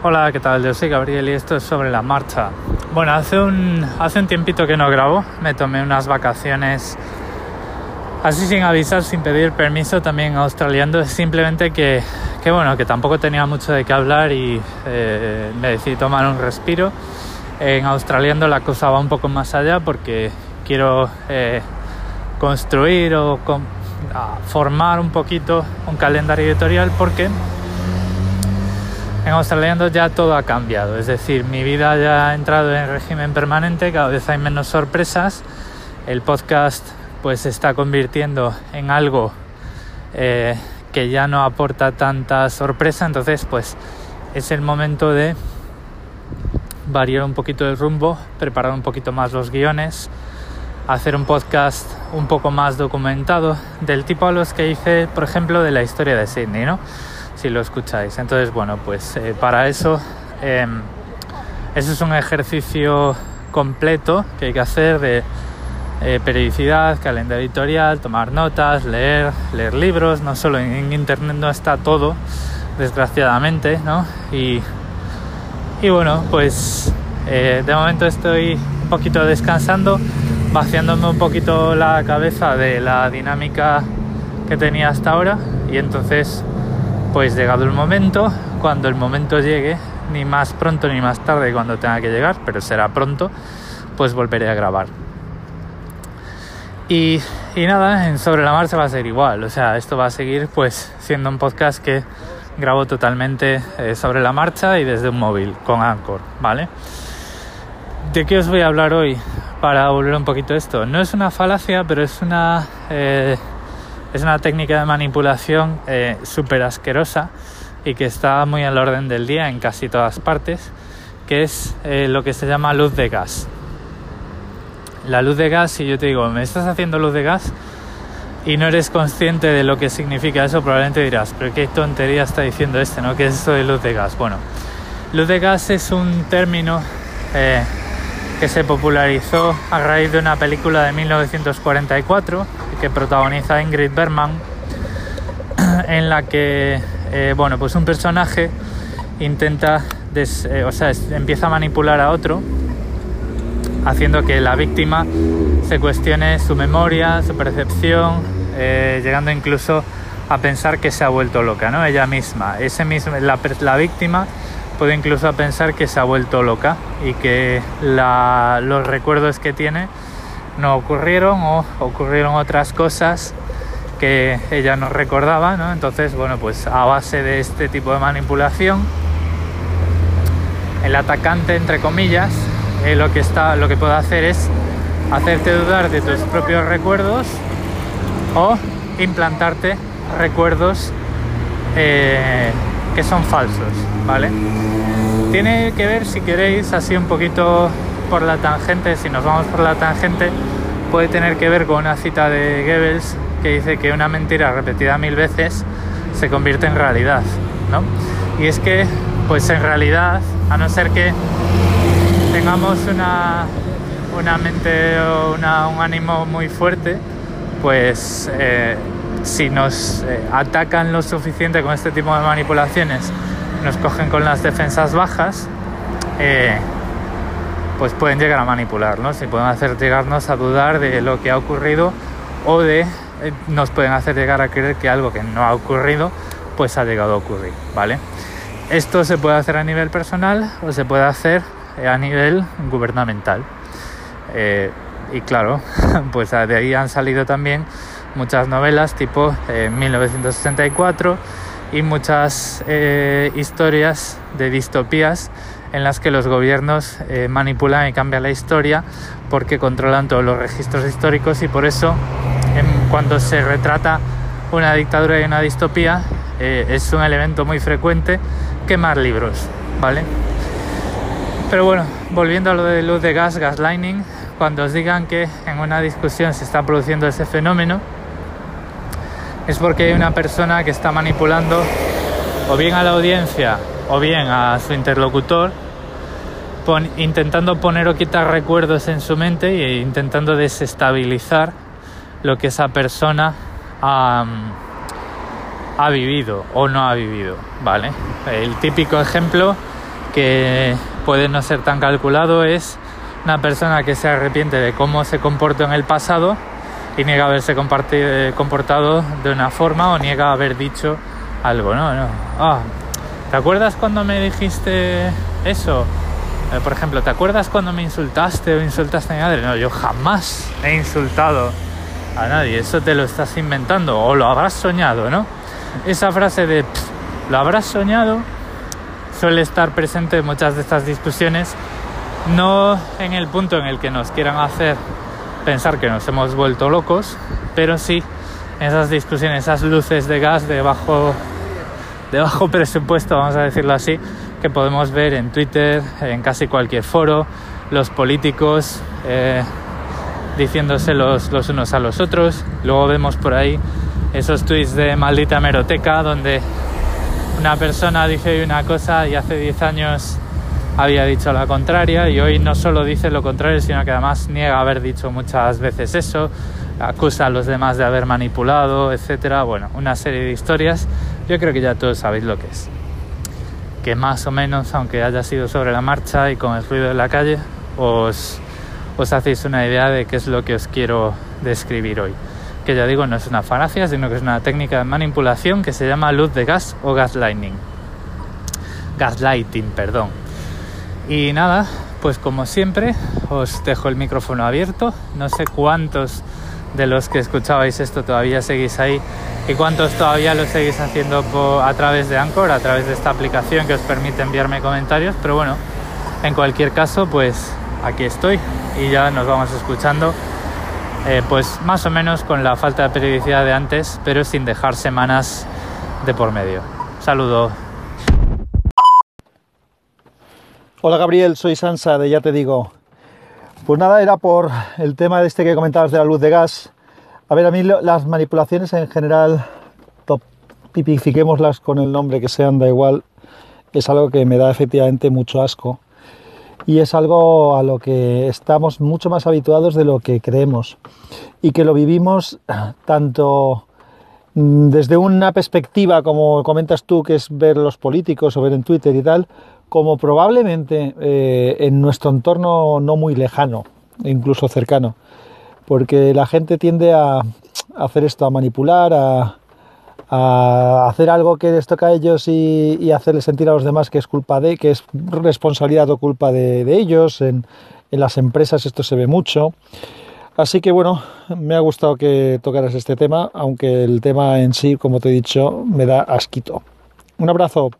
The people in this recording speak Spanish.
Hola, ¿qué tal? Yo soy Gabriel y esto es sobre la marcha. Bueno, hace un, hace un tiempito que no grabo, me tomé unas vacaciones así sin avisar, sin pedir permiso también australiando, simplemente que, que bueno, que tampoco tenía mucho de qué hablar y eh, me decidí tomar un respiro. En australiando la cosa va un poco más allá porque quiero eh, construir o formar un poquito un calendario editorial porque en Australiando ya todo ha cambiado, es decir, mi vida ya ha entrado en régimen permanente, cada vez hay menos sorpresas, el podcast pues se está convirtiendo en algo eh, que ya no aporta tanta sorpresa, entonces pues es el momento de variar un poquito el rumbo, preparar un poquito más los guiones, hacer un podcast un poco más documentado, del tipo a los que hice, por ejemplo, de la historia de Sydney, ¿no? Si lo escucháis. Entonces, bueno, pues eh, para eso, eh, eso es un ejercicio completo que hay que hacer de eh, periodicidad, calendario editorial, tomar notas, leer, leer libros, no solo en, en internet no está todo, desgraciadamente, ¿no? Y, y bueno, pues eh, de momento estoy un poquito descansando vaciándome un poquito la cabeza de la dinámica que tenía hasta ahora y entonces pues llegado el momento, cuando el momento llegue, ni más pronto ni más tarde cuando tenga que llegar, pero será pronto, pues volveré a grabar. Y, y nada, en sobre la marcha va a ser igual, o sea, esto va a seguir pues siendo un podcast que grabo totalmente eh, sobre la marcha y desde un móvil con Anchor, ¿vale? ¿De qué os voy a hablar hoy? para volver un poquito esto. No es una falacia, pero es una, eh, es una técnica de manipulación eh, súper asquerosa y que está muy al orden del día en casi todas partes, que es eh, lo que se llama luz de gas. La luz de gas, si yo te digo, me estás haciendo luz de gas y no eres consciente de lo que significa eso, probablemente dirás, pero qué tontería está diciendo este, ¿no? ¿Qué es eso de luz de gas? Bueno, luz de gas es un término eh, que se popularizó a raíz de una película de 1944 que protagoniza Ingrid Bergman, en la que eh, bueno, pues un personaje intenta, eh, o sea, empieza a manipular a otro, haciendo que la víctima se cuestione su memoria, su percepción, eh, llegando incluso a pensar que se ha vuelto loca, ¿no? Ella misma, ese mismo, la, la víctima puede incluso pensar que se ha vuelto loca y que la, los recuerdos que tiene no ocurrieron o ocurrieron otras cosas que ella no recordaba, ¿no? Entonces, bueno, pues a base de este tipo de manipulación, el atacante, entre comillas, eh, lo, que está, lo que puede hacer es hacerte dudar de tus propios recuerdos o implantarte recuerdos eh, que son falsos, ¿vale? Tiene que ver, si queréis, así un poquito por la tangente, si nos vamos por la tangente, puede tener que ver con una cita de Goebbels que dice que una mentira repetida mil veces se convierte en realidad, ¿no? Y es que, pues en realidad, a no ser que tengamos una, una mente o una, un ánimo muy fuerte, pues eh, si nos eh, atacan lo suficiente con este tipo de manipulaciones, nos cogen con las defensas bajas, eh, pues pueden llegar a manipularnos y pueden hacer llegarnos a dudar de lo que ha ocurrido o de eh, nos pueden hacer llegar a creer que algo que no ha ocurrido pues ha llegado a ocurrir, ¿vale? Esto se puede hacer a nivel personal o se puede hacer a nivel gubernamental. y claro, pues de ahí han salido también muchas novelas tipo 1964 eh, y muchas eh, historias de distopías en las que los gobiernos eh, manipulan y cambian la historia porque controlan todos los registros históricos y por eso cuando se retrata una dictadura y una distopía es un elemento muy frecuente quemar libros, ¿vale? Pero bueno, volviendo a lo de luz de gas, gaslighting, cuando os digan que en una discusión se está produciendo ese fenómeno, es porque hay una persona que está manipulando o bien a la audiencia o bien a su interlocutor, intentando poner o quitar recuerdos en su mente e intentando desestabilizar lo que esa persona ha, vivido o no ha vivido, ¿vale? El típico ejemplo que puede no ser tan calculado es una persona que se arrepiente de cómo se comportó en el pasado y niega haberse comportado de una forma o niega haber dicho algo, ¿no? no. Ah, ¿Te acuerdas cuando me dijiste eso? Eh, por ejemplo, ¿te acuerdas cuando me insultaste o insultaste a mi madre? No, yo jamás he insultado a nadie, eso te lo estás inventando o lo habrás soñado, ¿no? Esa frase de lo habrás soñado suele estar presente en muchas de estas discusiones, no en el punto en el que nos quieran hacer pensar que nos hemos vuelto locos, pero sí en esas discusiones, esas luces de gas de bajo, de bajo presupuesto, vamos a decirlo así, que podemos ver en Twitter, en casi cualquier foro, los políticos eh, los, los unos a los otros. Luego vemos por ahí esos tweets de maldita meroteca donde una persona dice una cosa y hace 10 años había dicho la contraria y hoy no solo dice lo contrario, sino que además niega haber dicho muchas veces eso, acusa a los demás de haber manipulado, etcétera. Bueno, una serie de historias. Yo creo que ya todos sabéis lo que es que más o menos, aunque haya sido sobre la marcha y con el ruido de la calle, os, os hacéis una idea de qué es lo que os quiero describir hoy. Que ya digo, no es una falacia, sino que es una técnica de manipulación que se llama luz de gas o gaslighting. Gaslighting, perdón. Y nada, pues como siempre, os dejo el micrófono abierto. No sé cuántos de los que escuchabais esto todavía seguís ahí y cuántos todavía lo seguís haciendo a través de Anchor, a través de esta aplicación que os permite enviarme comentarios. Pero bueno, en cualquier caso, pues aquí estoy y ya nos vamos escuchando. Eh, pues más o menos con la falta de periodicidad de antes, pero sin dejar semanas de por medio. Saludo. Hola Gabriel, soy Sansa de Ya Te Digo. Pues nada, era por el tema de este que comentabas de la luz de gas a ver, a mí las manipulaciones en general, tipifiquémoslas con el nombre que sean, da igual, es algo que me da efectivamente mucho asco. Y es algo a lo que estamos mucho más habituados de lo que creemos. Y que lo vivimos tanto mm, desde una perspectiva, como comentas tú, que es ver los políticos o ver en Twitter y tal, como probablemente eh, en nuestro entorno no muy lejano, incluso cercano porque la gente tiende a hacer esto, a manipular, a, hacer algo que les toca a ellos y, hacerles sentir a los demás que es culpa de, que es responsabilidad o culpa de, ellos. En, las empresas esto se ve mucho. Así que bueno, me ha gustado que tocaras este tema, aunque el tema en sí, como te he dicho, me da asquito. Un abrazo.